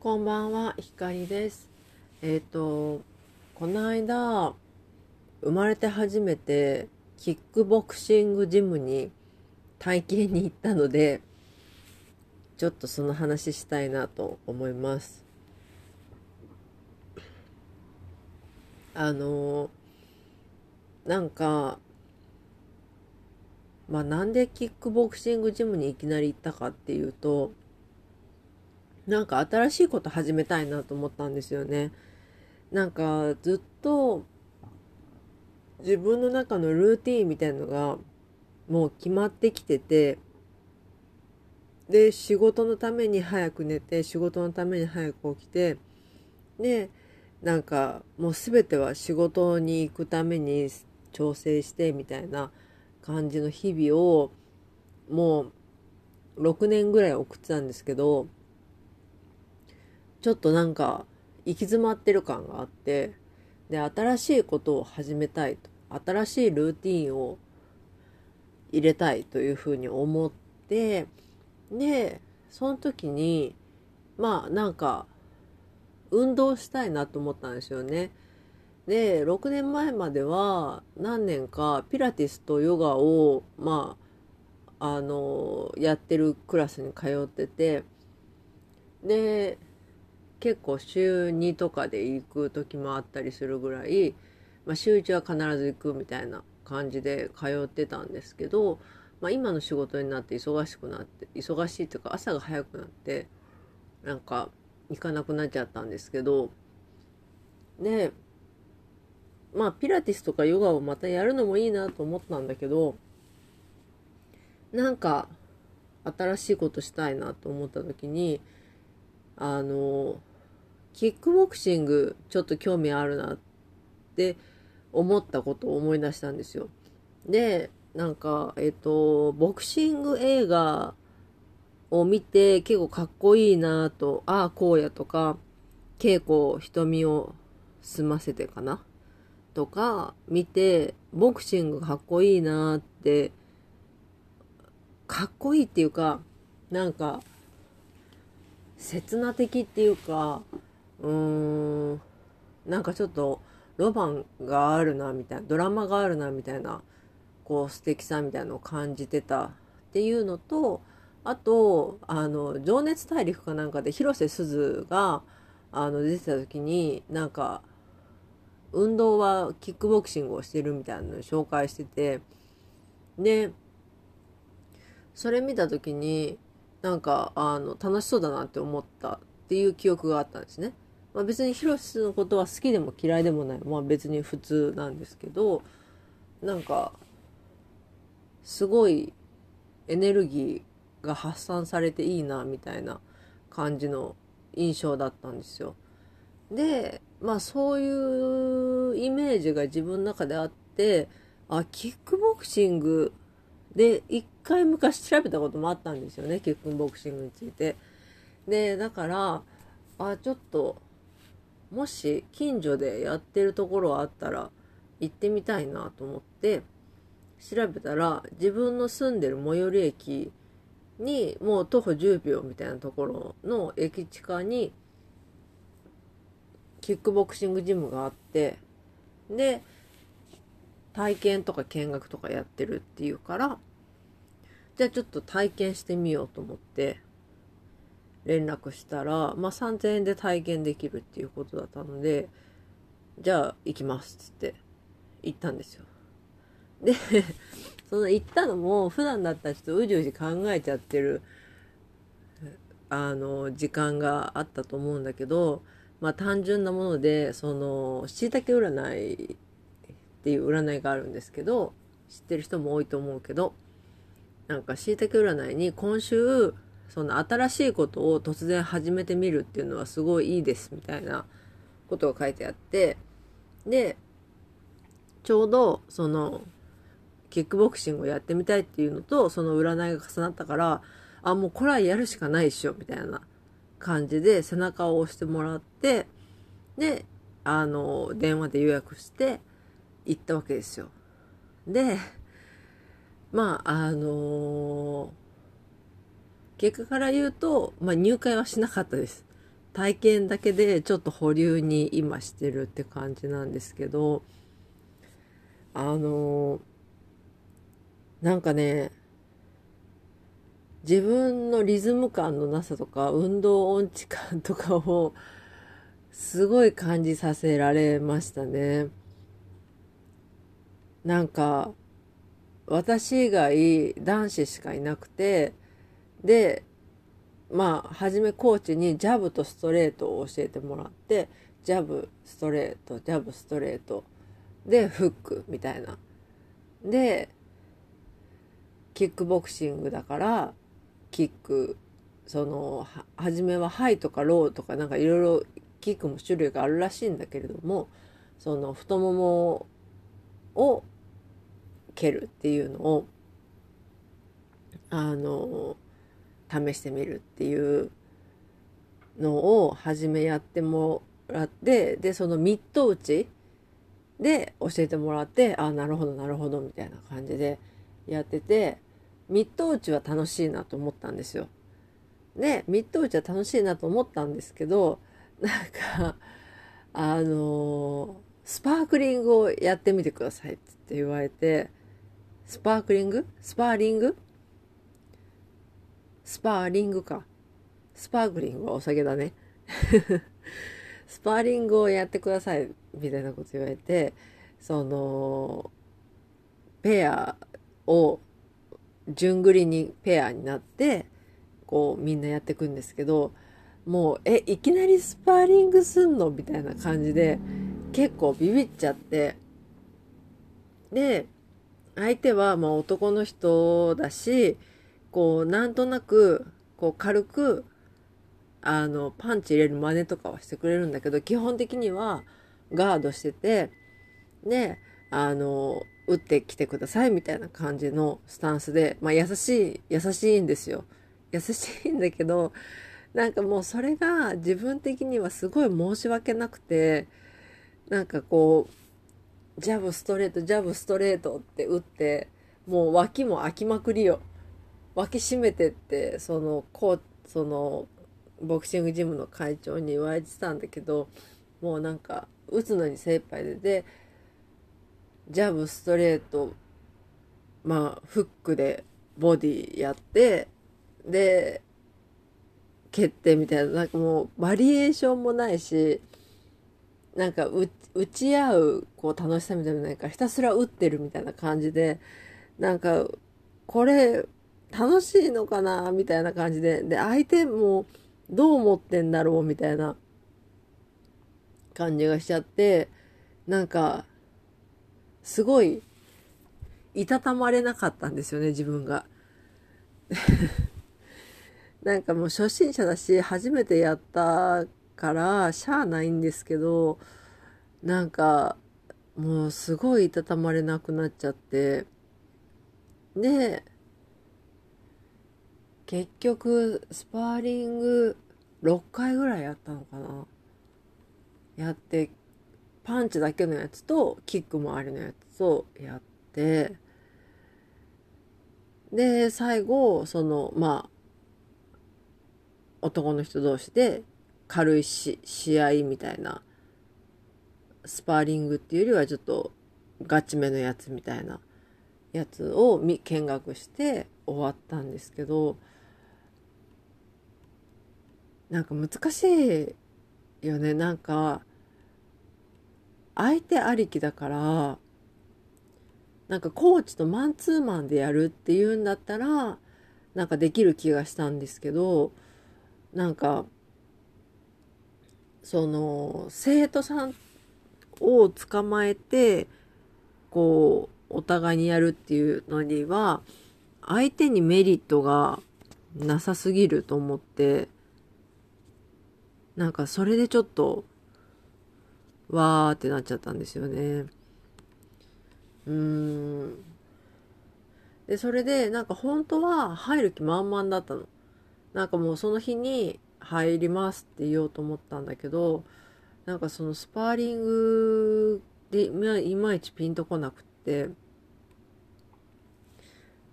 こんばんは、ひかりです。えっ、と、この間、生まれて初めて、キックボクシングジムに体験に行ったので、ちょっとその話したいなと思います。あの、なんか、まあなんでキックボクシングジムにいきなり行ったかっていうと、なんか新しいこと始めたいなと思ったんですよね。なんかずっと自分の中のルーティンみたいのがもう決まってきてて、で、仕事のために早く寝て、仕事のために早く起きて、で、なんかもう全ては仕事に行くために調整してみたいな感じの日々をもう6年ぐらい送ってたんですけど、ちょっとなんか行き詰まってる感があってで新しいことを始めたいと新しいルーティンを入れたいというふうに思ってでその時にまあなんか運動したいなと思ったんですよね。で6年前までは何年かピラティスとヨガをまああのやってるクラスに通っててで結構週2とかで行く時もあったりするぐらい、まあ、週1は必ず行くみたいな感じで通ってたんですけど、まあ、今の仕事になって忙しくなって忙しいっていうか朝が早くなってなんか行かなくなっちゃったんですけどでまあピラティスとかヨガをまたやるのもいいなと思ったんだけどなんか新しいことしたいなと思った時にあのキックボクシングちょっと興味あるなって思ったことを思い出したんですよ。で、なんか、えっと、ボクシング映画を見て結構かっこいいなと、ああ、こうやとか、稽古瞳を済ませてかなとか見て、ボクシングかっこいいなって、かっこいいっていうか、なんか、刹那的っていうか、うーん、なんかちょっとロマンがあるなみたいな、ドラマがあるなみたいな、こう素敵さみたいなのを感じてたっていうのと、あと、あの、情熱大陸かなんかで広瀬すずが、あの、出てた時に、なんか、運動はキックボクシングをしてるみたいなのを紹介してて、で、それ見た時に、なんか、あの、楽しそうだなって思ったっていう記憶があったんですね。まあ、別に広瀬のことは好きでも嫌いでもない。まあ別に普通なんですけど、なんか、すごいエネルギーが発散されていいな、みたいな感じの印象だったんですよ。で、まあそういうイメージが自分の中であって、あ、キックボクシングで、一回昔調べたこともあったんですよね、キックボクシングについて。で、だから、あ、ちょっと、もし近所でやってるところあったら行ってみたいなと思って、調べたら、自分の住んでる最寄り駅に、もう徒歩10秒みたいなところの駅地下に、キックボクシングジムがあって、で、体験とか見学とかやってるっていうから、じゃあちょっと体験してみようと思って、連絡したら、まあ3000円で体験できるっていうことだったので、じゃあ行きますっつって行ったんですよ。で、その行ったのも普段だったらちょっとうじうじ考えちゃってる、あの、時間があったと思うんだけど、まあ単純なもので、その、椎茸占いっていう占いがあるんですけど、知ってる人も多いと思うけど、なんか椎茸占いに今週、その新しいことを突然始めてみるっていうのはすごいいいですみたいなことが書いてあって、で、ちょうどその、キックボクシングをやってみたいっていうのと、その占いが重なったから、あ、もうこれはやるしかないっしょ、みたいな感じで背中を押してもらって、で、あの、電話で予約して行ったわけですよ。で、まあ、あの結果から言うと、まあ、入会はしなかったです。体験だけでちょっと保留に今してるって感じなんですけどあのなんかね自分のリズム感のなさとか運動音痴感とかを すごい感じさせられましたね。なんか私以外男子しかいなくてでまあ初めコーチにジャブとストレートを教えてもらってジャブストレートジャブストレート。でフックみたいな。でキックボクシングだからキックその初めはハイとかローとかなんかいろいろキックも種類があるらしいんだけれどもその太ももを蹴るっていうのをあの試してみるっていうのを初めやってもらってでそのミット打ちで教えてもらってあなるほどなるほどみたいな感じでやっててミット打ちは楽しいなと思ったんですよ。でミット打ちは楽しいなと思ったんですけどなんかあのスパークリングをやってみてくださいって言われてスパークリング？スパーリング？スパーリングか。スパークリングはお酒だね。スパーリングをやってくださいみたいなこと言われて、その、ペアを、順繰りにペアになって、こうみんなやっていくんですけど、もう、え、いきなりスパーリングすんのみたいな感じで、結構ビビっちゃって、で、相手はまあ男の人だし、こう、なんとなく、こう、軽く、あの、パンチ入れる真似とかはしてくれるんだけど、基本的にはガードしてて、で、あの、打ってきてくださいみたいな感じのスタンスで、まあ優しい、優しいんですよ。優しいんだけど、なんかもうそれが自分的にはすごい申し訳なくて、なんかこう、ジャブストレート、ジャブストレートって打って、もう脇も開きまくりよ。脇締めてってそのこうそのボクシングジムの会長に言われてたんだけどもうなんか打つのに精一杯ででジャブストレートまあフックでボディやってで決定みたいななんかもうバリエーションもないしなんか打ち合うこう楽しさみたいなのないからひたすら打ってるみたいな感じでなんかこれ楽しいのかなみたいな感じで。で、相手もどう思ってんだろうみたいな感じがしちゃって、なんか、すごい、いたたまれなかったんですよね、自分が。なんかもう初心者だし、初めてやったから、しゃあないんですけど、なんか、もうすごいいたたまれなくなっちゃって、で、結局スパーリング6回ぐらいやったのかな。やってパンチだけのやつとキックもありのやつをやって。で最後そのまあ男の人同士で軽いし試合みたいなスパーリングっていうよりはちょっとガチめのやつみたいなやつを見見学して終わったんですけどなんか難しいよね。なんか相手ありきだからなんかコーチとマンツーマンでやるっていうんだったらなんかできる気がしたんですけどなんかその生徒さんを捕まえてこうお互いにやるっていうのには相手にメリットがなさすぎると思ってなんかそれでちょっと、わーってなっちゃったんですよね。うーん。で、それで、なんか本当は入る気満々だったの。なんかもうその日に入りますって言おうと思ったんだけど、なんかそのスパーリングでいまいちピンとこなくって、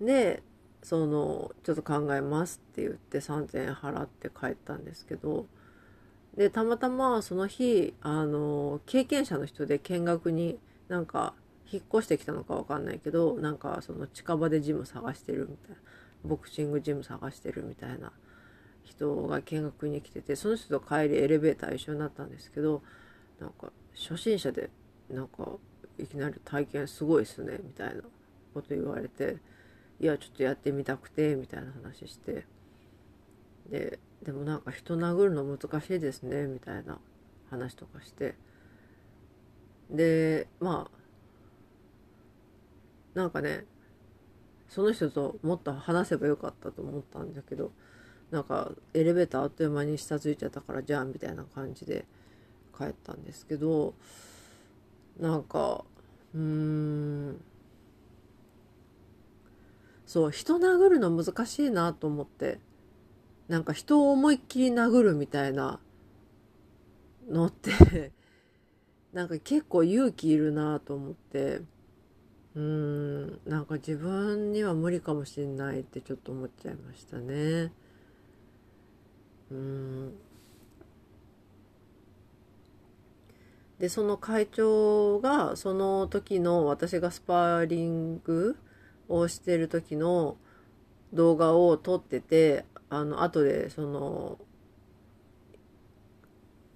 で、その、ちょっと考えますって言って3000円払って帰ったんですけど、でたまたまその日あの経験者の人で見学になんか引っ越してきたのかわかんないけどなんかその近場でジム探してるみたいなボクシングジム探してるみたいな人が見学に来ててその人と帰りエレベーター一緒になったんですけどなんか初心者でなんかいきなり体験すごいっすねみたいなこと言われていやちょっとやってみたくてみたいな話してででもなんか人殴るの難しいですねみたいな話とかして。でまあなんかねその人ともっと話せばよかったと思ったんだけどなんかエレベーターあっという間に下ついちゃったからじゃあみたいな感じで帰ったんですけどなんかうーん。そう人殴るの難しいなと思って。なんか人を思いっきり殴るみたいなのって なんか結構勇気いるなと思って。うーんなんか自分には無理かもしれないってちょっと思っちゃいましたね。うん。でその会長がその時の私がスパーリングをしてる時の動画を撮っててあの後でその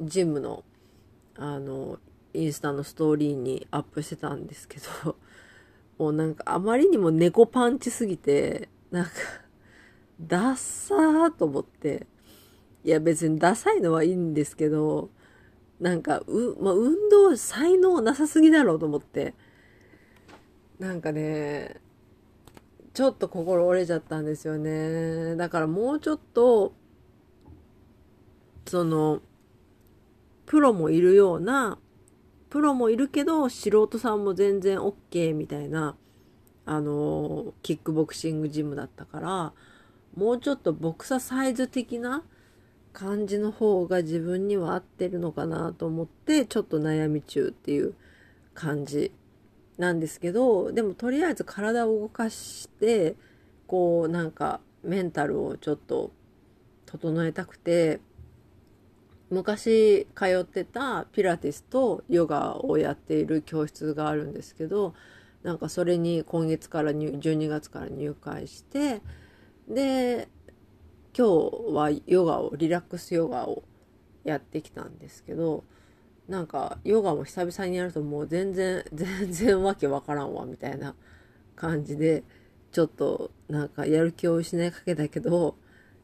ジムのあのインスタのストーリーにアップしてたんですけど もうなんかあまりにも猫パンチすぎてなんかダッサーと思って。いや別にダサいのはいいんですけどなんかう、まあ、運動才能なさすぎだろうと思って。なんかねちょっと心折れちゃったんですよね。だからもうちょっと、その、プロもいるような、プロもいるけど、素人さんも全然 OK みたいな、あの、キックボクシングジムだったから、もうちょっとボクササイズ的な感じの方が自分には合ってるのかなと思って、ちょっと悩み中っていう感じなんですけどでもとりあえず体を動かしてこうなんかメンタルをちょっと整えたくて昔通ってたピラティスとヨガをやっている教室があるんですけどなんかそれに今月から12月から入会してで今日はヨガをリラックスヨガをやってきたんですけどなんかヨガも久々にやるともう全然 全然わけわからんわみたいな感じでちょっとなんかやる気を失いかけたけど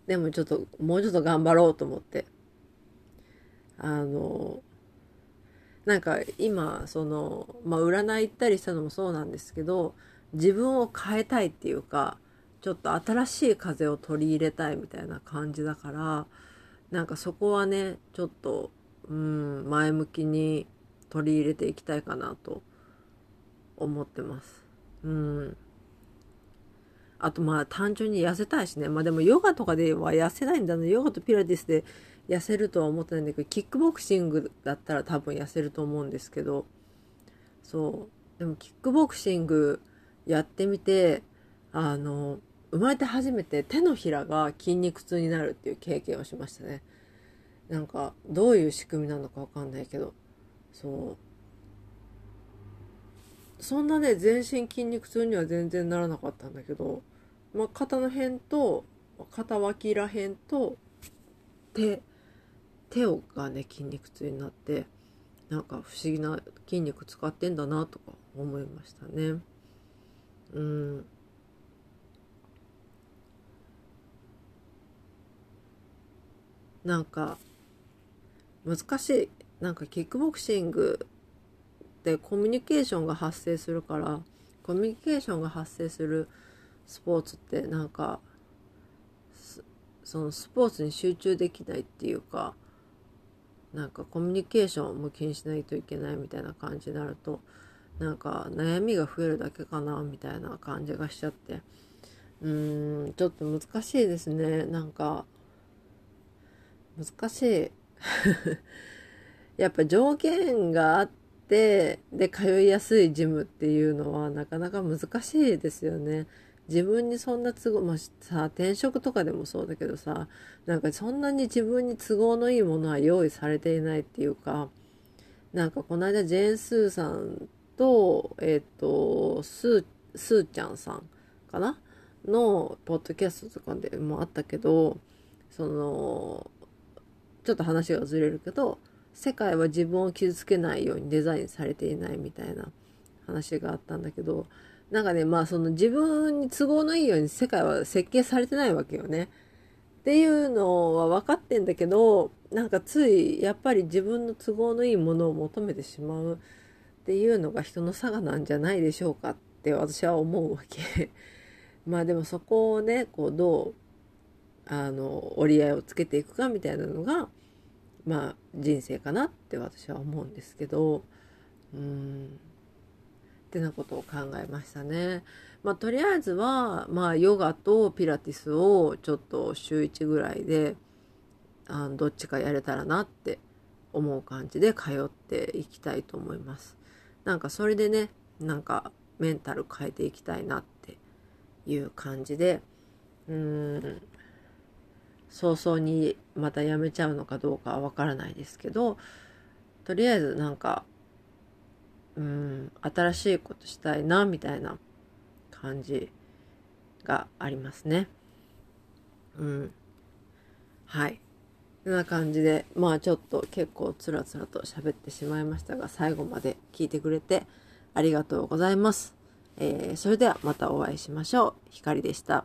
でもちょっともうちょっと頑張ろうと思って。あのなんか今そのまあ占い行ったりしたのもそうなんですけど自分を変えたいっていうかちょっと新しい風を取り入れたいみたいな感じだからなんかそこはねちょっとうん前向きに取り入れていきたいかなと思ってます。うんあとまあ単純に痩せたいしね。まあでもヨガとかでは痩せないんだね。ヨガとピラティスで痩せるとは思ってないんだけど、キックボクシングだったら多分痩せると思うんですけど、そう。でもキックボクシングやってみて、あの、生まれて初めて手のひらが筋肉痛になるっていう経験をしましたね。なんかどういう仕組みなのかわかんないけどそう。そんなね全身筋肉痛には全然ならなかったんだけど、まあ、肩の辺と肩脇ら辺と手手をがね筋肉痛になってなんか不思議な筋肉使ってんだなとか思いましたね。うん。なんか難しい。なんかキックボクシングでコミュニケーションが発生するからコミュニケーションが発生するスポーツってなんかそのスポーツに集中できないっていうかなんかコミュニケーションも気にしないといけないみたいな感じになるとなんか悩みが増えるだけかなみたいな感じがしちゃって。うーんちょっと難しいですね。なんか難しい。やっぱ条件があってで通いやすいジムっていうのはなかなか難しいですよね。自分にそんな都合、まあ、さ、転職とかでもそうだけどさ、なんかそんなに自分に都合のいいものは用意されていないっていうか、なんかこの間ジェーン・スーさんと、えっ、ー、と、スー、スーちゃんさんかなのポッドキャストとかでもあったけど、その、ちょっと話がずれるけど、世界は自分を傷つけないようにデザインされていないみたいな話があったんだけど、なんかね、まあその自分に都合のいいように世界は設計されてないわけよね。っていうのは分かってんだけど、なんかついやっぱり自分の都合のいいものを求めてしまうっていうのが人の差がなんじゃないでしょうかって私は思うわけ。まあでもそこをね、こうどう、あの、折り合いをつけていくかみたいなのが、まあ人生かなって私は思うんですけど、うん、ってなことを考えましたね。まあとりあえずは、まあヨガとピラティスをちょっと週1ぐらいで、あのどっちかやれたらなって思う感じで通っていきたいと思います。なんかそれでね、なんかメンタル変えていきたいなっていう感じで、うん、早々にまた辞めちゃうのかどうかはわからないですけど、とりあえずなんか、うん、新しいことしたいな、みたいな感じがありますね。うん。はい。こんな感じで、まあちょっと結構つらつらと喋ってしまいましたが、最後まで聞いてくれてありがとうございます。えー、それではまたお会いしましょう。ひかりでした。